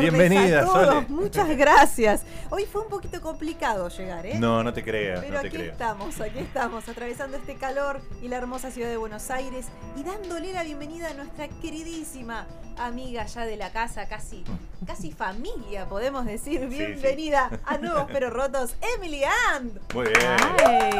Bienvenida, a todos. Sole. Muchas gracias. Hoy fue un poquito complicado llegar, ¿eh? No, no te creas, Pero no te aquí estamos, aquí estamos, atravesando este calor y la hermosa ciudad de Buenos Aires y dándole la bienvenida a nuestra queridísima amiga ya de la casa, casi, casi familia, podemos decir. Sí, Bienvenida a Nuevos Pero Rotos, Emily And. Muy bien. Ay,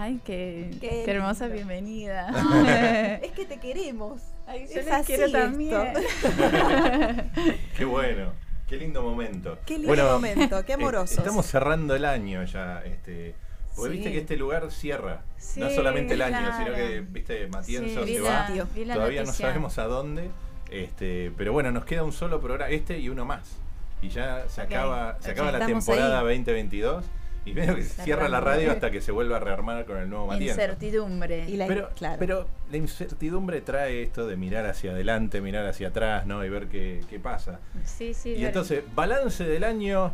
ay qué, Qué qué hermosa bienvenida. Es que te queremos. Ay, Es yo les así quiero esto. también. Qué bueno. Qué lindo momento. Qué lindo Bueno, momento, qué eh, amorosos. Estamos cerrando el año ya. Este, porque Sí. viste que este lugar cierra. Sí, no solamente el año, claro. sino que, viste, Matienzo Sí, se va. la Todavía no sabemos a dónde. Este, pero bueno, nos queda un solo programa, este y uno más. Y ya se acaba, se acaba la temporada ahí. 2022. Y medio que se cierra la radio hasta que se vuelva a rearmar con el nuevo Matienzo. Incertidumbre. Y la- Pero, claro. pero la incertidumbre trae esto de mirar hacia adelante, mirar hacia atrás, ¿no? Y ver qué, qué pasa. Sí, sí. Y ver- entonces, balance del año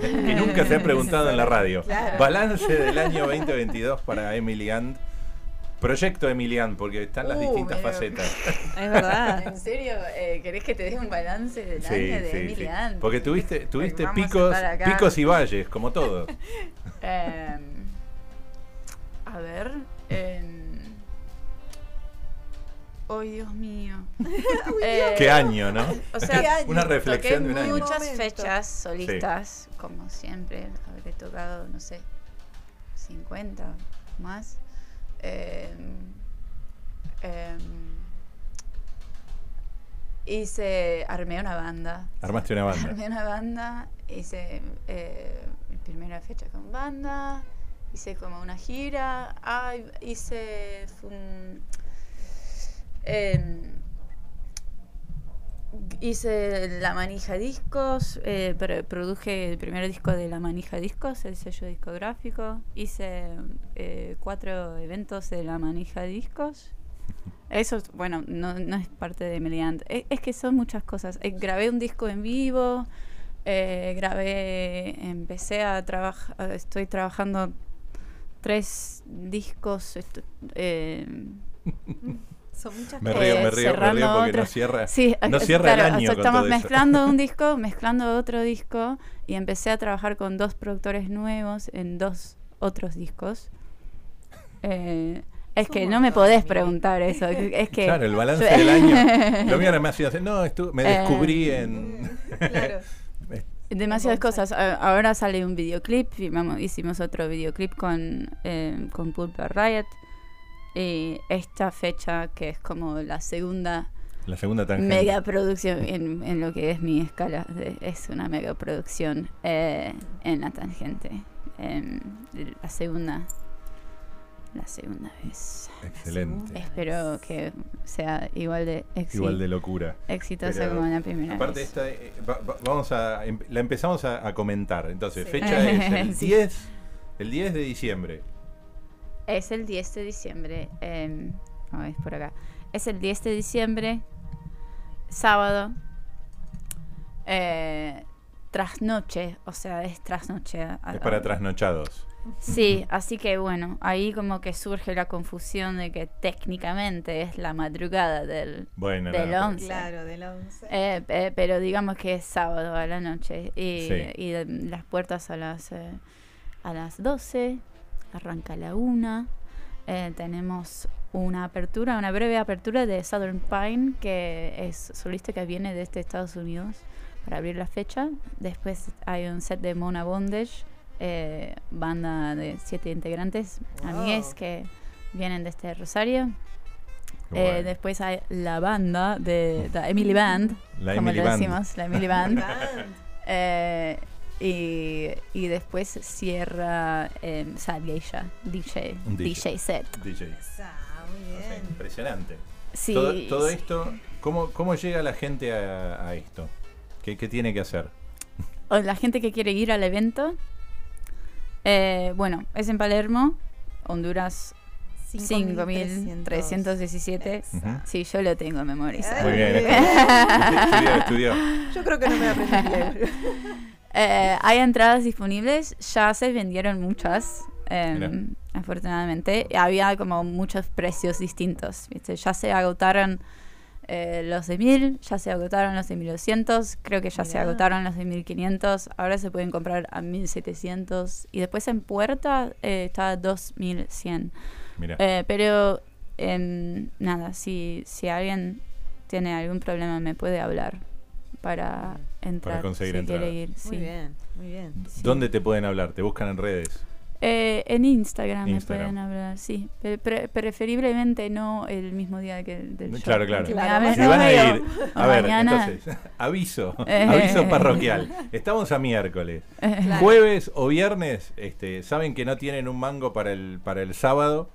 que nunca se ha preguntado en la radio. Claro. Balance del año 2022 para Emily And. Proyecto Emily And, porque están las Uh, distintas mira. facetas. Es verdad. ¿En serio? Eh, ¿Querés que te dé un balance del Sí, año de sí, Emily sí. Porque tuviste, tuviste picos, picos y valles, como todo. Em, a ver. em, ¡Ay, Dios mío! Eh, ¿Qué año, no? O sea. Una Toqué reflexión de un año. muchas Momento. fechas solistas, como siempre. Habré tocado, no sé, 50 más. Eh, em, hice, armé una banda. Armaste una banda. Armé una banda, hice eh, mi primera fecha con banda, hice como una gira, ah, hice fue un- em, hice La Manija Discos, eh, produje el primer disco de La Manija Discos, el sello discográfico, hice eh, cuatro eventos de La Manija Discos. Eso, es- bueno, no, no es parte de Meliant. Es, es que son muchas cosas. Eh, grabé un disco en vivo, eh, grabé, empecé a trabajar, estoy trabajando tres discos. Son muchas Me cosas. río, Eh, me río, me cerrando río porque otro- no cierra, Sí, no cierra claro, el o año sea, con estamos todo eso. mezclando un disco, mezclando otro disco y empecé a trabajar con dos productores nuevos en dos otros discos. Eh, es que no me podés preguntar eso. Es que Claro, el balance del año. Lo mío era más así, no, me Eh, descubrí en... Claro. Demasiadas cosas. Ahora sale un videoclip, filmamos- hicimos otro videoclip con, eh, con Pulpa Riot. Y esta fecha, que es como la segunda La segunda tangente. mega producción en, en lo que es mi escala, de- es una mega producción eh, en la tangente. Em, la segunda, la segunda vez. Excelente. Espero que sea igual de, Igual de locura. exitosa Pero, como la primera Aparte vez. esta, eh, va- va- vamos a, em- la empezamos a, a comentar. Entonces, Sí. fecha es el Sí. 10, el 10 de diciembre. Es el 10 de diciembre. em, no, es por acá. Es el 10 de diciembre, sábado. Eh, trasnoche, o sea, es trasnoche. Es para trasnochados. Sí, así que bueno, ahí como que surge la confusión de que técnicamente es la madrugada del... Bueno, Del once. Claro, del 11. eh, eh, pero digamos que es sábado a la noche y, Sí. y de- las puertas a las, eh, a las 12, arranca a la 1, eh, tenemos una apertura, una breve apertura de Southern Pine, que es solista que viene desde Estados Unidos para abrir la fecha. Después hay un set de Mona Bondage, eh, banda de siete integrantes, Wow. amigues que vienen desde Rosario. Qué Eh, bueno. después hay la banda de la Emily Band, La como Emily le Band. decimos, la Emily Band. Band. Eh, y, y después cierra eh, Sad Geisha, DJ, Un DJ. DJ set. DJ. Muy O sea, bien. impresionante. Sí, todo, todo sí. esto ¿Cómo, cómo llega la gente a, a esto? ¿Qué, qué tiene que hacer? O la gente que quiere ir al evento. eh, bueno, es en Palermo, Honduras 5317. Ujú. Sí, yo lo tengo memorizado. Muy bien. Estudió, estudió. Yo creo que no me aprendí. Eh, hay entradas disponibles, ya se vendieron muchas, eh, Mira. afortunadamente. Había como muchos precios distintos, ¿viste? Ya se agotaron eh, los de 1000, ya se agotaron los de 1200, creo que ya se agotaron los de 1500, ahora se pueden comprar a 1700 y después en puerta eh, está a 2100. Mira. Eh, pero em, nada, si, si alguien tiene algún problema me puede hablar para entrar. conseguir si entrada. quiere ir, Muy sí. bien, muy bien. sí. ¿Dónde te pueden hablar? ¿Te buscan en redes? Eh, en Instagram, Instagram. me pueden hablar, sí. Pre- pre- preferiblemente no el mismo día que el del show. Claro, claro. Que me Claro, hablen, Si no van a ir, ver, mañana. entonces, aviso, Eh. aviso parroquial. Estamos a miércoles. Jueves o viernes, este, saben que no tienen un mango para el, para el sábado.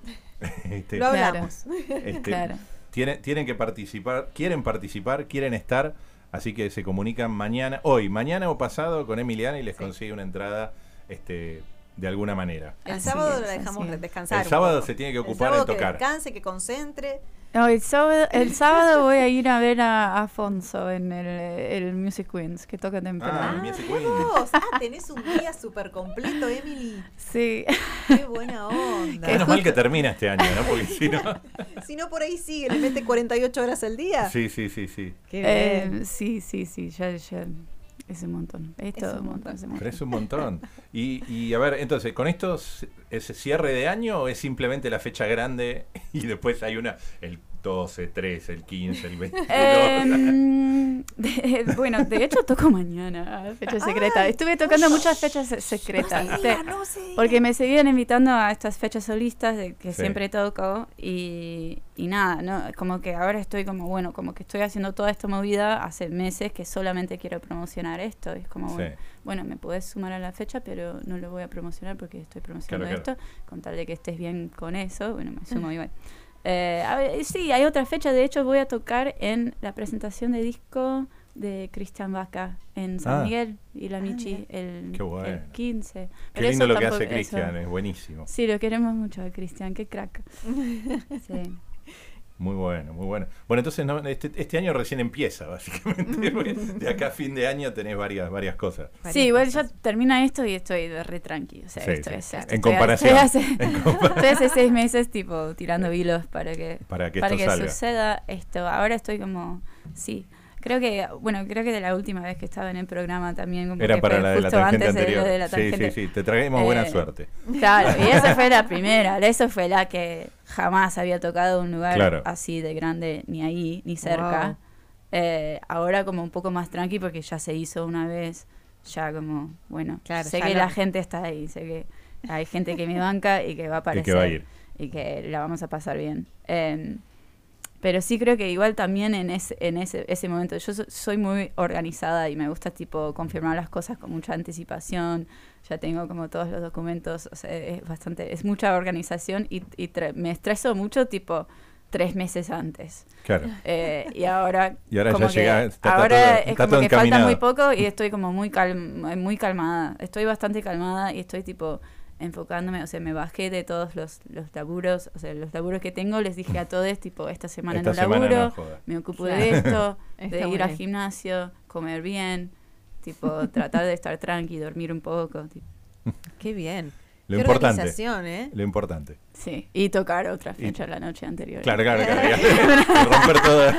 Este, Lo hablamos. este, claro. tienen, tienen que participar, quieren participar, quieren estar, así que se comunican mañana, hoy, mañana o pasado con Emiliana y les Sí. consigue una entrada este, de alguna manera. El Así sábado es, la dejamos descansar. El sábado poco. se tiene que El ocupar sábado de tocar. Que descanse, que concentre. No, el, sábado, el sábado voy a ir a ver a Afonso en el, el Music Queens, que toca temprano. Ah, Ah, Music mirá Queen. vos. Ah, tenés un día súper completo, Emily. Sí. Qué buena onda. Menos mal que termina este año, ¿no? Porque si no... Si no, por ahí sigue, le mete 48 horas al día. Sí, sí, sí, sí. Qué Eh, bien. sí, sí, sí, ya, ya. Es un montón. Es, todo un montón. montón. es un Pero montón. es un montón. Y, y a ver, entonces, ¿con esto es cierre de año o es simplemente la fecha grande y después hay una, el 12, 13, el 15, el 22? Em, de- bueno, de hecho toco mañana, fecha secreta. Ay, Estuve tocando uy, muchas fechas se- secretas. No se ¿viste? diga, no se diga. Porque me seguían invitando a estas fechas solistas de que Sí. siempre toco y, y nada, ¿no? Como que ahora estoy como, bueno, como que estoy haciendo toda esta movida hace meses que solamente quiero promocionar esto. Es como, Sí. bueno, bueno, me puedes sumar a la fecha, pero no lo voy a promocionar porque estoy promocionando Claro, claro. esto. Con tal de que estés bien con eso, bueno, me sumo igual. Eh, a ver, sí, hay otra fecha. De hecho, voy a tocar en la presentación de disco de Cristian Vaca en San Ah. Miguel y la Ah, Michi el, bueno. el 15. Qué Pero lindo lo que hace eso- Cristian, es buenísimo. Sí, lo queremos mucho a Cristian, qué crack. Sí. Muy bueno, muy bueno. Bueno, entonces no, este, este año recién empieza, básicamente. porque de acá a fin de año tenés varias, varias cosas. Sí, igual ya termina esto y estoy de re tranqui. O sea, Sí, esto sí. es, En estoy- comparación. Estoy hace, En comparación. estoy hace seis meses, tipo, tirando hilos para que, Para que esto salga. suceda esto. Ahora estoy como, sí. Creo que, bueno, creo que de la última vez que estaba en el programa también, como Era que para fue la de la tangente antes de anterior. de la sí, tangente. sí, sí, te traemos buena Eh, suerte. Claro, y esa fue la primera. Eso fue la que jamás había tocado un lugar Claro. así de grande, ni ahí, ni cerca. Wow. Eh, ahora como un poco más tranqui porque ya se hizo una vez, ya como, bueno, Claro, sé que no- la gente está ahí, sé que hay gente que me banca y que va a Y aparecer que va a ir. y que la vamos a pasar bien. Eh, pero sí creo que igual también en ese, en ese, ese momento, yo so- soy muy organizada y me gusta tipo confirmar las cosas con mucha anticipación, ya tengo como todos los documentos, o sea, es bastante, es mucha organización y, y me estreso mucho tipo tres meses antes. Claro. Eh, y ahora, Y ahora como ya que llega, está- está ahora todo- es está como que falta encaminado. muy poco y estoy como muy, calm- muy calmada. Estoy bastante calmada y estoy tipo enfocándome, o sea, me bajé de todos los, los laburos, o sea, los laburos que tengo, les dije a todos, tipo, esta semana Esta no semana laburo, no me ocupo Claro. de esto, de ir al gimnasio, comer bien, tipo, tratar de estar tranqui, dormir un poco, tipo, Qué bien. Lo Qué importante. organización, ¿eh? Lo importante. sí, y tocar otra Y- fecha la noche anterior. Claro, claro, claro. ya. romper todo.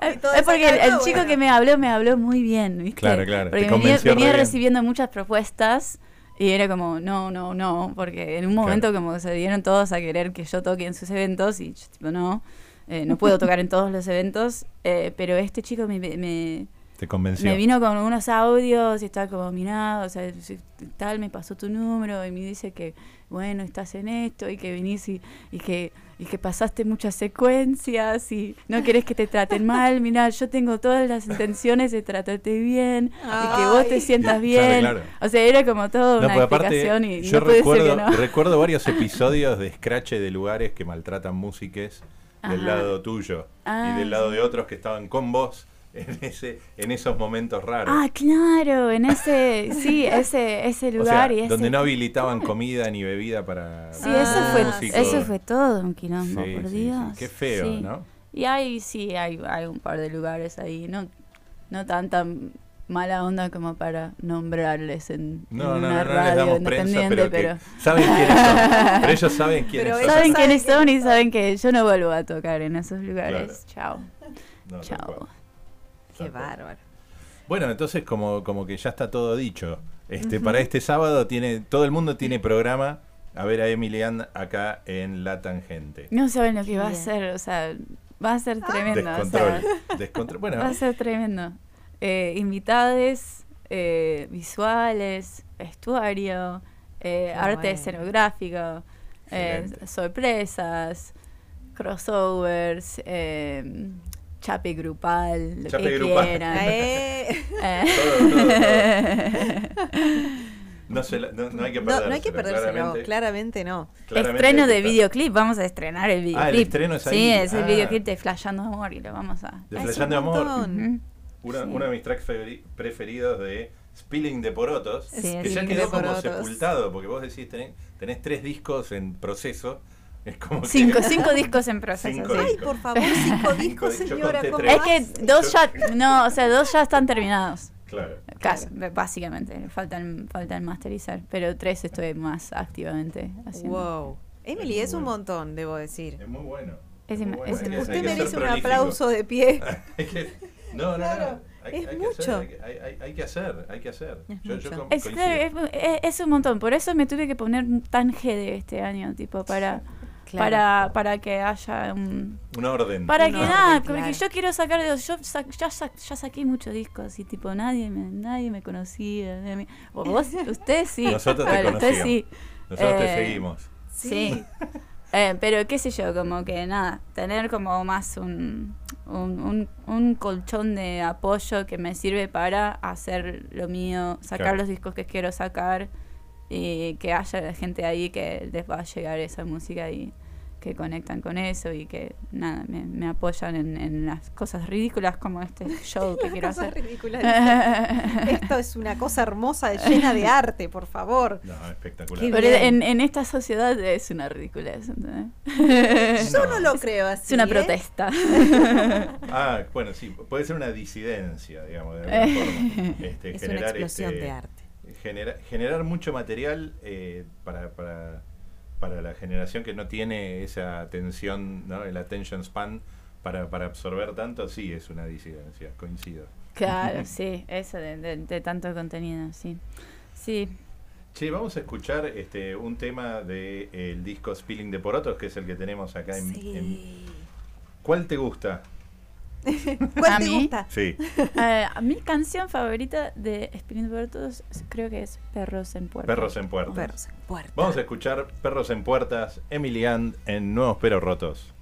Es porque el, chico bueno. que me habló, me habló muy bien, ¿viste? Claro, claro, Porque venía, recibiendo muchas propuestas y era como, no, no, no, porque en un momento como se dieron todos a querer que yo toque en sus eventos y yo tipo, no, eh, no puedo tocar en todos los eventos, eh, pero este chico me, me, Te convenció. me vino con unos audios y estaba como, mirá, o sea, tal, me pasó tu número y me dice que, bueno, estás en esto y que vinís y, y que y que pasaste muchas secuencias y no querés que te traten mal, mirá, yo tengo todas las intenciones de tratarte bien y que vos te sientas bien. claro. O sea, era como toda No, una aparte, explicación y yo no puede ser recuerdo, que no. recuerdo varios episodios de scratch de lugares que maltratan músiques del Ajá. lado tuyo Ah, y del lado sí. de otros que estaban con vos en ese en esos momentos raros. Ah, claro, en ese, sí, ese, ese o sea, lugar y ese. donde no habilitaban comida ni bebida para Sí, Ah, eso fue, sí. eso fue todo un quilombo, Sí, por sí, sí. Dios. Qué feo, Sí. ¿no? Y hay, sí, hay, hay un par de lugares ahí, no, no tanta mala onda como para nombrarles en, No, en no, una no, no les radio damos prensa, independiente, pero, pero, que saben quiénes son. Pero ellos saben quiénes Pero son. saben quiénes son y saben que yo no vuelvo a tocar en esos lugares. Chao, No, tal chao. Qué bárbaro. Bueno, entonces como, como que ya está todo dicho. Este, Para este sábado tiene todo el mundo tiene programa a ver a Emily Ann acá en La Tangente. No saben lo que va a ser, o sea, va a ser tremendo. o Descontrol. sea, Descontrol. Bueno, Va a ser tremendo. Eh, invitades, eh, visuales, vestuario, eh, arte bueno. escenográfico, eh, sorpresas, crossovers, eh, chape grupal, lo Chape que grupal. quieran. Eh, Eh, Todo, todo, no, se la- no, no hay que no, perdérselo. no hay que perdérselo, claramente. claramente no. Claramente Estreno de videoclip, vamos a estrenar el videoclip. Ah, el estreno es ahí. Sí, es el Ah. videoclip de Flashando Amor y lo vamos a... De Ah, un Amor. Una- Sí. Uno de mis tracks preferidos de Spilling de Porotos. Sí, que ya quedó como Porotos. sepultado, porque vos decís, tenés, tenés tres discos en proceso. Es como que- Cinco, cinco discos en proceso. Cinco sí. Ay, por favor, cinco discos, Yo señora. conté ¿cómo tres. Es que dos ya, no, o sea, dos ya están terminados. Claro. Casi, básicamente. Faltan, faltan masterizar. Pero tres estoy más activamente haciendo. Wow. Emily, Es es un bueno. montón, debo decir. Es muy bueno. Es muy bueno. es que- Usted que merece un prolífico. aplauso de pie. Que- no, no, Claro, no. Hay, es hay que mucho. hacer, hay, que- hay- hay- que hacer, hay que hacer. Es Yo- yo Es, claro, es, un montón. Por eso me tuve que poner tan GD este año, tipo, para, Claro. para, para que haya un... Una orden. Para Un que orden, nada, claro. porque yo quiero sacar de yo sa- ya, sa- ya saqué muchos discos y tipo nadie me, nadie me conocía. nadie me- o vos, usted sí. Nosotros te Bueno, usted conocíamos. sí. Nosotros te Eh, seguimos. Sí. Eh, pero qué sé yo, como que nada, tener como más un, un, un- un colchón de apoyo que me sirve para hacer lo mío, sacar Claro. los discos que quiero sacar y que haya gente ahí que les va a llegar esa música y que conectan con eso y que nada, me, me apoyan en, en las cosas ridículas como este show que quiero Cosas hacer. ridículas. Esto es una cosa hermosa, llena de arte, por favor. No, espectacular. Pero en, en esta sociedad es una ridiculez. ¿entendés? Yo no lo creo así. Es una ¿eh? protesta. Ah, bueno, sí, puede ser una disidencia, digamos, de alguna forma. Este, Es una explosión este, de arte. Genera- generar mucho material eh, para, para, para la generación que no tiene esa atención, ¿no? el attention span para, para absorber tanto, sí es una disidencia, coincido. Claro, sí, eso de, de- de tanto contenido, sí. Sí, Che, vamos a escuchar este un tema del disco Spilling de Porotos, que es el que tenemos acá en, en- Sí. ¿Cuál te gusta? ¿Cuál ¿A te mí? gusta? Sí. Eh, mi canción favorita de Spinning por Todos creo que es Perros en Puerto. Perros en Puertas. Perros en puerta. Vamos a escuchar Perros en Puertas, Emily Ann en Nuevos Pero Rotos.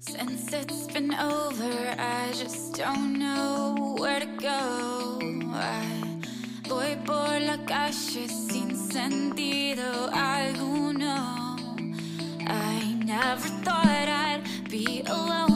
Since it's been over, I just don't know where to go. I voy por la calle sin sentido alguno. I never thought be alone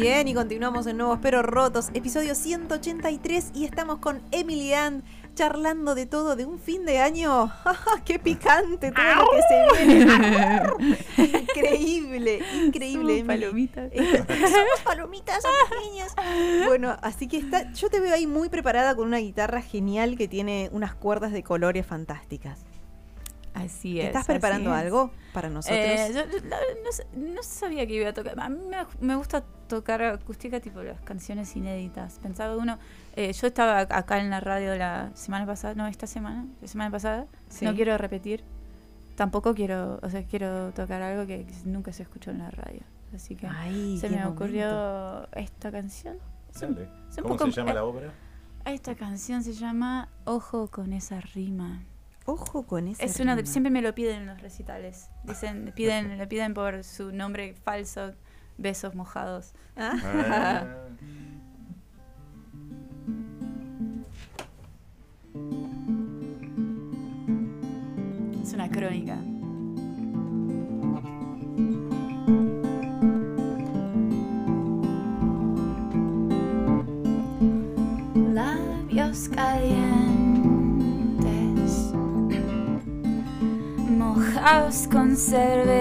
bien, y continuamos en Nuevos Pero Rotos, episodio 183, y estamos con Emily Ann charlando de todo de un fin de año. ¡Qué picante todo lo que se viene! increíble, increíble. Somos Emily. palomitas. Eh, Somos palomitas, son pequeñas. Bueno, así que está, yo te veo ahí muy preparada con una guitarra genial que tiene unas cuerdas de colores fantásticas. Así es. ¿Estás preparando es. algo para nosotros? Eh, yo- yo- la- no, no sabía que iba a tocar. A mí me, me gusta tocar acústica, tipo las canciones inéditas. Pensaba uno. eh, yo estaba ac- acá en la radio la semana pasada, no, esta semana, la semana pasada. Sí. No quiero repetir. Tampoco quiero, o sea, quiero tocar algo que nunca se escuchó en la radio. Así que Ay, se me momento. ocurrió esta canción. Es un- Dale. es un ¿Cómo poco- se llama eh, la obra? Esta canción se llama Ojo con esa rima. Ojo con esa Es una de- siempre me lo piden en los recitales. Dicen, piden, le piden por su nombre falso, besos mojados. Ah, Ah. Es una crónica. Labios calientes, mojados con cerveza,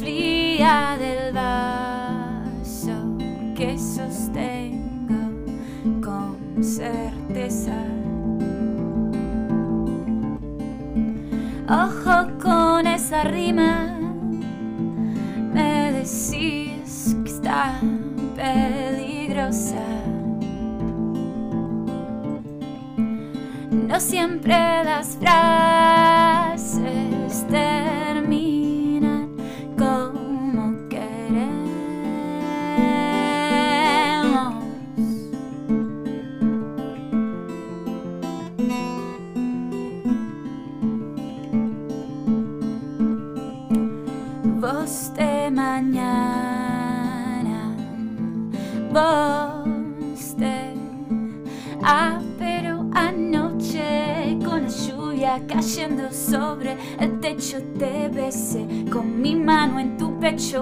fría del vaso que sostengo con certeza. Ojo con esa rima, me decís que está. Siempre las frases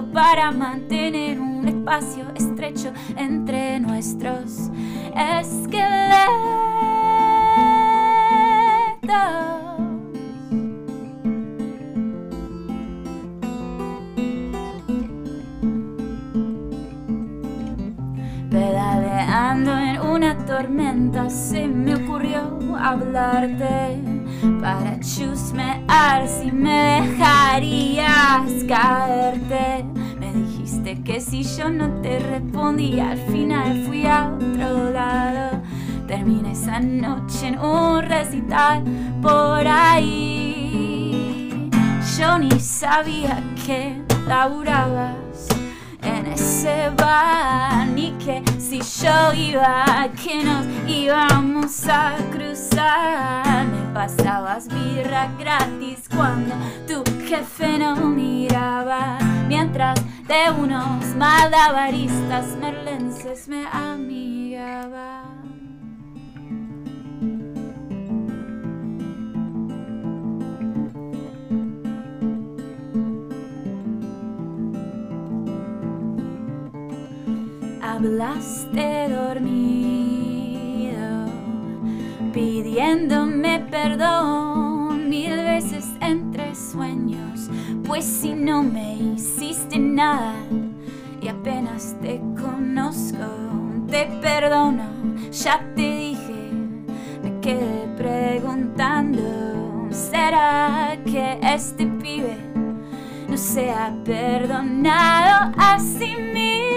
para mantener un espacio estrecho entre nuestros esqueletos. Pedaleando en una tormenta se me ocurrió hablarte para chusmear si me dejarías caerte. Me dijiste que si yo no te respondía al final fui a otro lado. Terminé esa noche en un recital por ahí. Yo ni sabía que laburabas en ese bar ni que si yo iba que nos íbamos a cruzar pasabas birra gratis cuando tu jefe no miraba. Mientras de unos malabaristas merlenses me amigaba. Hablaste dormido, pidiéndome perdón mil veces entre sueños, pues si no me hiciste nada y apenas te conozco, te perdono, ya te dije, me quedé preguntando, ¿será que este pibe no se ha perdonado a sí mismo?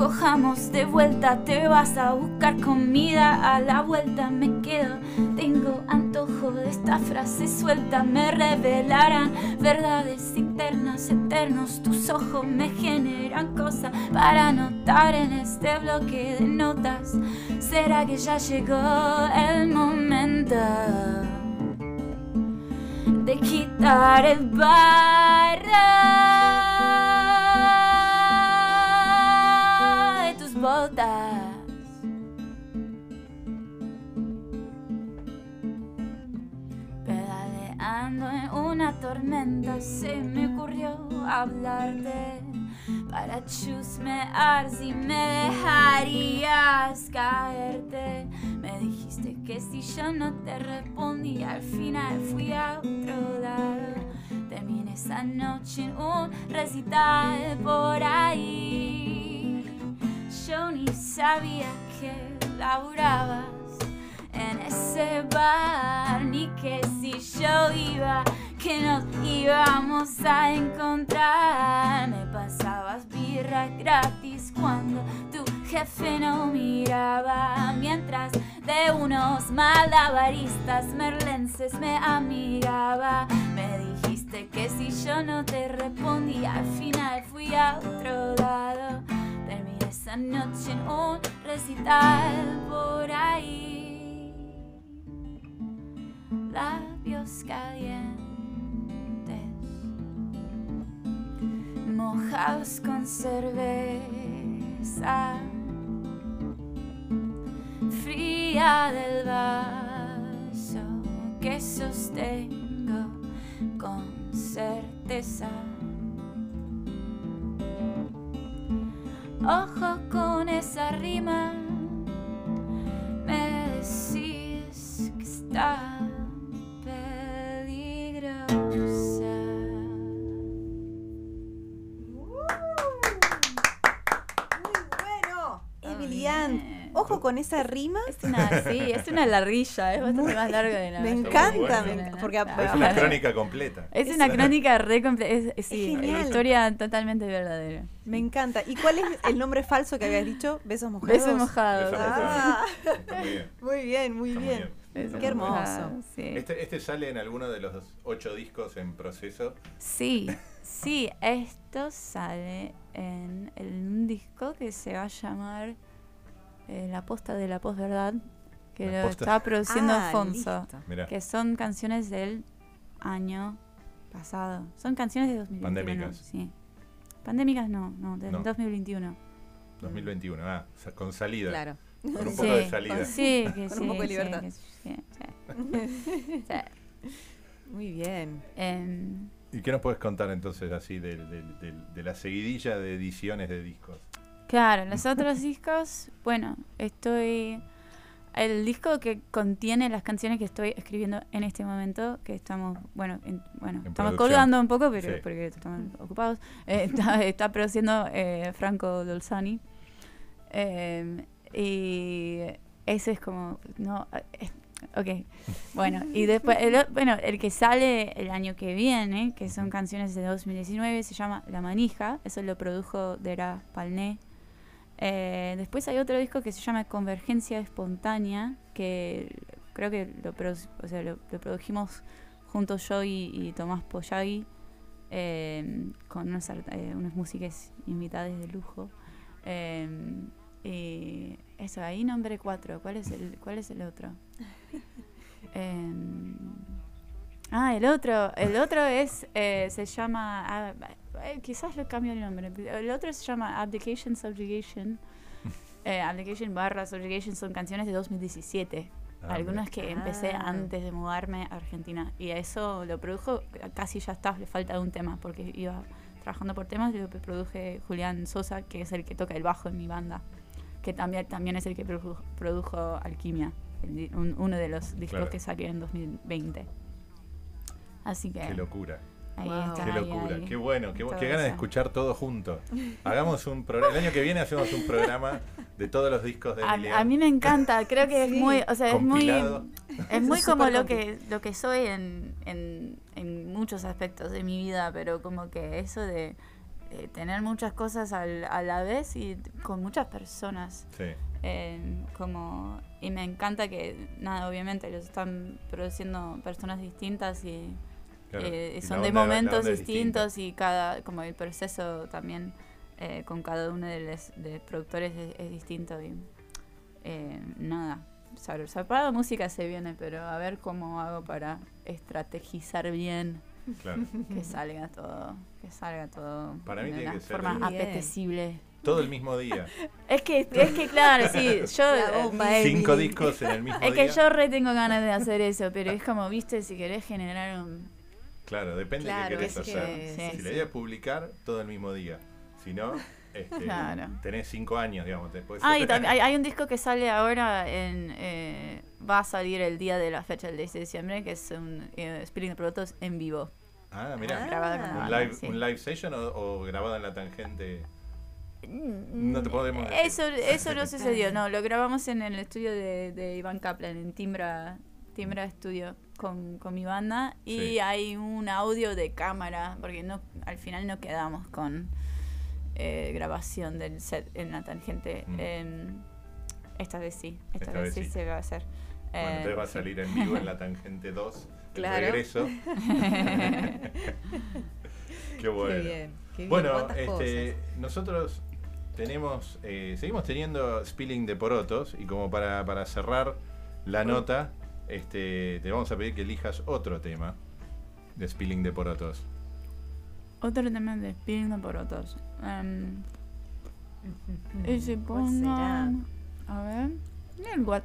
Cojamos de vuelta? Te vas a buscar comida a la vuelta me quedo Tengo antojo de esta frase suelta Me revelarán verdades internas eternos Tus ojos me generan cosas para anotar en este bloque de notas ¿Será que ya llegó el momento? de quitar el barro botas. Pedaleando en una tormenta se me ocurrió hablarte para chusmear si me dejarías caerte. Me dijiste que si yo no te respondía, al final fui a otro lado. Terminé esa noche en un recital por ahí. Ni sabía que laburabas en ese bar, ni que si yo iba, que nos íbamos a encontrar. Me pasabas birra gratis cuando tu jefe no miraba, mientras de unos malabaristas merlenses me amigaba. Me dijiste que si yo no te respondía, al final fui a otro lado. Esa noche en un recital por ahí labios calientes, mojados con cerveza, fría del vaso que sostengo con certeza. Ojo con esa rima, Con esa rima. Es una, sí, es una larguilla, es bastante más larga de la Me encanta, bueno. me enc- porque. Es una crónica completa. Es una crónica re comple- es, es- sí, genial. historia totalmente verdadera. me encanta. ¿Y cuál es el nombre falso que habías dicho? Besos mojados. Besos mojados. Ah, muy bien. muy bien, muy bien. Qué hermoso. sí. Este, este sale en alguno de los ocho discos en proceso. Sí, sí, esto sale en, un disco que se va a llamar eh, La Posta de la Posverdad, que La lo Posta. está produciendo Ah, Alfonso, listo. Que son canciones del año pasado. Son canciones de 2021. Pandémicas. Sí. Pandémicas no, no, del No. 2021. 2021. Ah, con salida. Claro. Con un Sí, poco de salida. con- sí, que Con sí, un poco de sí, libertad. que sí, sí. Sí. Muy bien. Em, ¿Y qué nos puedes contar entonces así de, de- de- de la seguidilla de ediciones de discos? Claro, los otros discos, bueno, estoy... El disco que contiene las canciones que estoy escribiendo en este momento, que estamos, bueno, en- bueno En estamos colgando un poco, pero Sí. porque estamos ocupados, eh, está, está produciendo eh, Franco Dolzani. Eh, y ese es como, no, ok, bueno, y después, el, bueno, el que sale el año que viene, que son canciones de 2019, se llama La Manija, eso lo produjo Dera Palné. Eh, después hay otro disco que se llama Convergencia Espontánea, que creo que lo, produ- o sea, lo, lo produjimos juntos yo y, y Tomás Poyagui, eh, con unos, art- eh, unos músicos invitados de lujo. Eh, y eso, ahí nombré cuatro. ¿Cuál es el, cuál es el otro? Ah, el otro. El otro es, eh, se llama, ah, eh, quizás le cambio el nombre. El otro se llama Abdication Subjugation. Eh, Abdication barra Subjugation son canciones de 2017. Ah, Algunas que empecé Ah. antes de mudarme a Argentina. Y a eso lo produjo, casi ya está, le falta un tema, porque iba trabajando por temas, y lo produje Julián Sosa, que es el que toca el bajo en mi banda, que también, también es el que produjo, produjo Alquimia, el un- uno de los discos Claro. que saqué en 2020. Así que Qué locura. Ahí Wow. está. Qué ahí, locura. ahí. Qué bueno. Qué, qué ganas de escuchar todo junto. Hagamos un programa. El año que viene hacemos un programa de todos los discos de A, Emiliano. a mí me encanta, creo que Sí. es muy, o sea, es muy, es muy como lo que, lo que soy en, en, en muchos aspectos de mi vida, pero como que eso de eh, tener muchas cosas al- a la vez y con muchas personas. Sí. eh, como y me encanta que nada obviamente los están produciendo personas distintas y claro. eh, son de momentos es distinta. distintos y cada como el proceso también eh, con cada uno de los de productores es, es distinto y eh, nada zar- zarpada música se viene, pero a ver cómo hago para estrategizar bien Claro. que salga todo, que salga todo Para mí de una que forma Bien. apetecible. Todo el mismo día. Es que, es que claro, sí, yo bomba, eh, Cinco discos en el mismo es día. que yo re tengo ganas de hacer eso, pero es como, viste, si querés generar un Claro, depende de Claro, qué querés que- hacer. sí, si sí. la idea es publicar, todo el mismo día. Si no, este, Claro. tenés cinco años, digamos. Después Ah, y también hay, hay un disco que sale ahora en eh, va a salir el día de la fecha del 10 de diciembre, que es un eh, Spilling de Productos en vivo. Ah, mira. Ah. ¿Un live, sí. ¿Un live session o, o grabado en la tangente? Mm, No te podemos decir. Eso, eso no sucedió, no, lo grabamos en el estudio de, de Iván Kaplan, en Timbra, Timbra Studio, con, con mi banda, y Sí. hay un audio de cámara, porque no al final no quedamos con eh, grabación del set en la tangente. Mm. em, esta vez sí, esta, Esta vez vez sí, sí. se va a hacer. Bueno, Eh, entonces va a salir en vivo en la tangente 2. El Claro. regreso. Qué bueno. Qué bien, qué bien. Bueno, este, cosas. nosotros tenemos, eh, seguimos teniendo spilling de porotos y como para, para cerrar la nota, este, te vamos a pedir que elijas otro tema de spilling de porotos. Otro tema de Spilling por otros. Em, y se ¿Cuál será? pongan. A ver.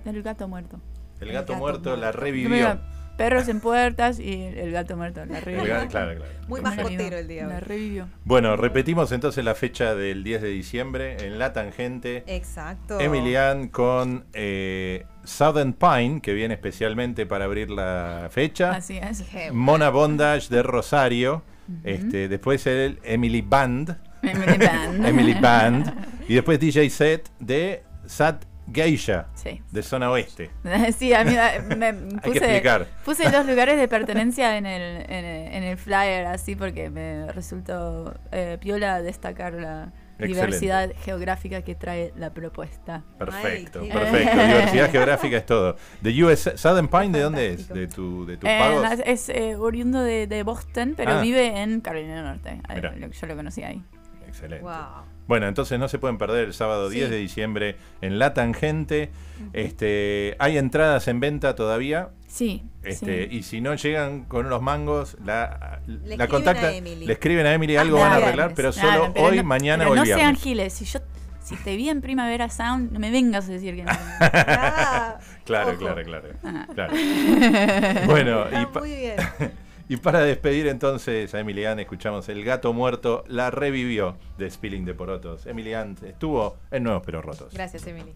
El, gato muerto. El El gato, gato muerto, la revivió. Mira, perros en puertas y el gato muerto. La revivió. claro, claro. Muy mascotero el día La revivió. Bueno, repetimos entonces la fecha del 10 de diciembre en La Tangente. Exacto. Emilian con eh, Southern Pine, que viene especialmente para abrir la fecha. Así es. Mona Bondage de Rosario. este, después el Emily Band. Emily Band. Emily Band. Y después DJ set de Sat Geisha, Sí. de zona oeste. Sí, a mí me Hay que puse, explicar. puse los lugares de pertenencia en el, en el, en el flyer, así porque me resultó eh, piola destacar la Excelente. diversidad geográfica que trae la propuesta. Perfecto, Ay, perfecto. Diversidad geográfica es todo. ¿De US Southern Pine de dónde es? ¿De tu, de tus Eh, pagos? es eh, oriundo de, de Boston, pero Ah. vive en Carolina del Norte. Yo lo conocí ahí. Excelente. Wow. Bueno, entonces no se pueden perder el sábado Sí. 10 de diciembre en La Tangente. Este, hay entradas en venta todavía. Sí. Este, sí. Y si no llegan con los mangos, la, Le la contactan, le escriben a Emily, algo Ah, van a arreglar, pero Claro, solo pero hoy, no- mañana pero o el no sean viernes. giles. Si yo si te vi en Primavera Sound, no me vengas a decir que no. Ah, Claro, claro, claro. Ah. claro. bueno, y, Está pa- muy bien. y para despedir entonces a Emilian, escuchamos El gato muerto la revivió de Spilling de Porotos. Emilian estuvo en Nuevos Pero Rotos. Gracias, Emily.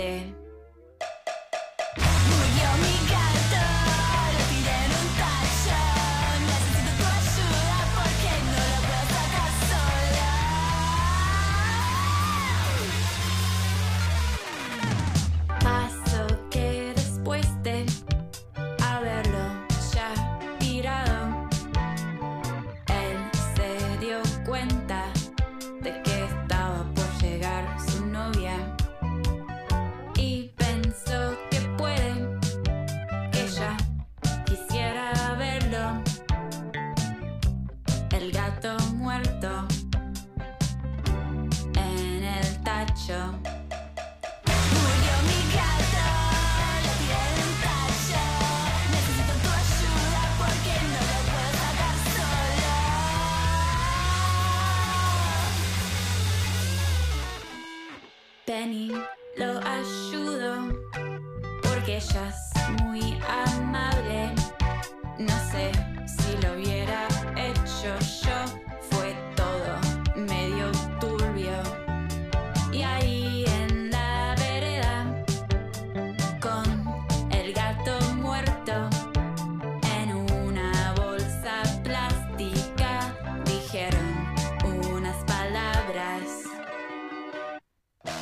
Siguiente.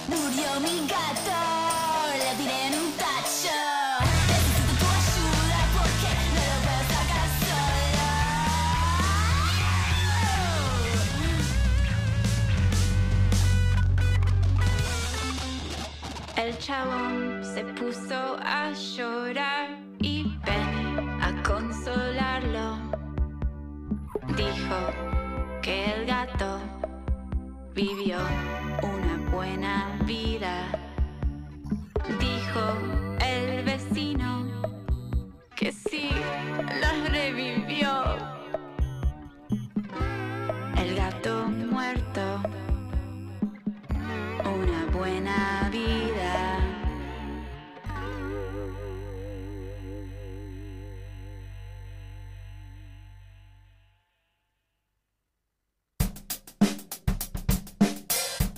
Murió mi gato, le piden un tacho. Necesito tu ayuda porque no lo puedo sacar sola. El chabón se puso a llorar y ven a consolarlo. Dijo que el gato vivió un buena vida. Dijo el vecino que sí las revivió.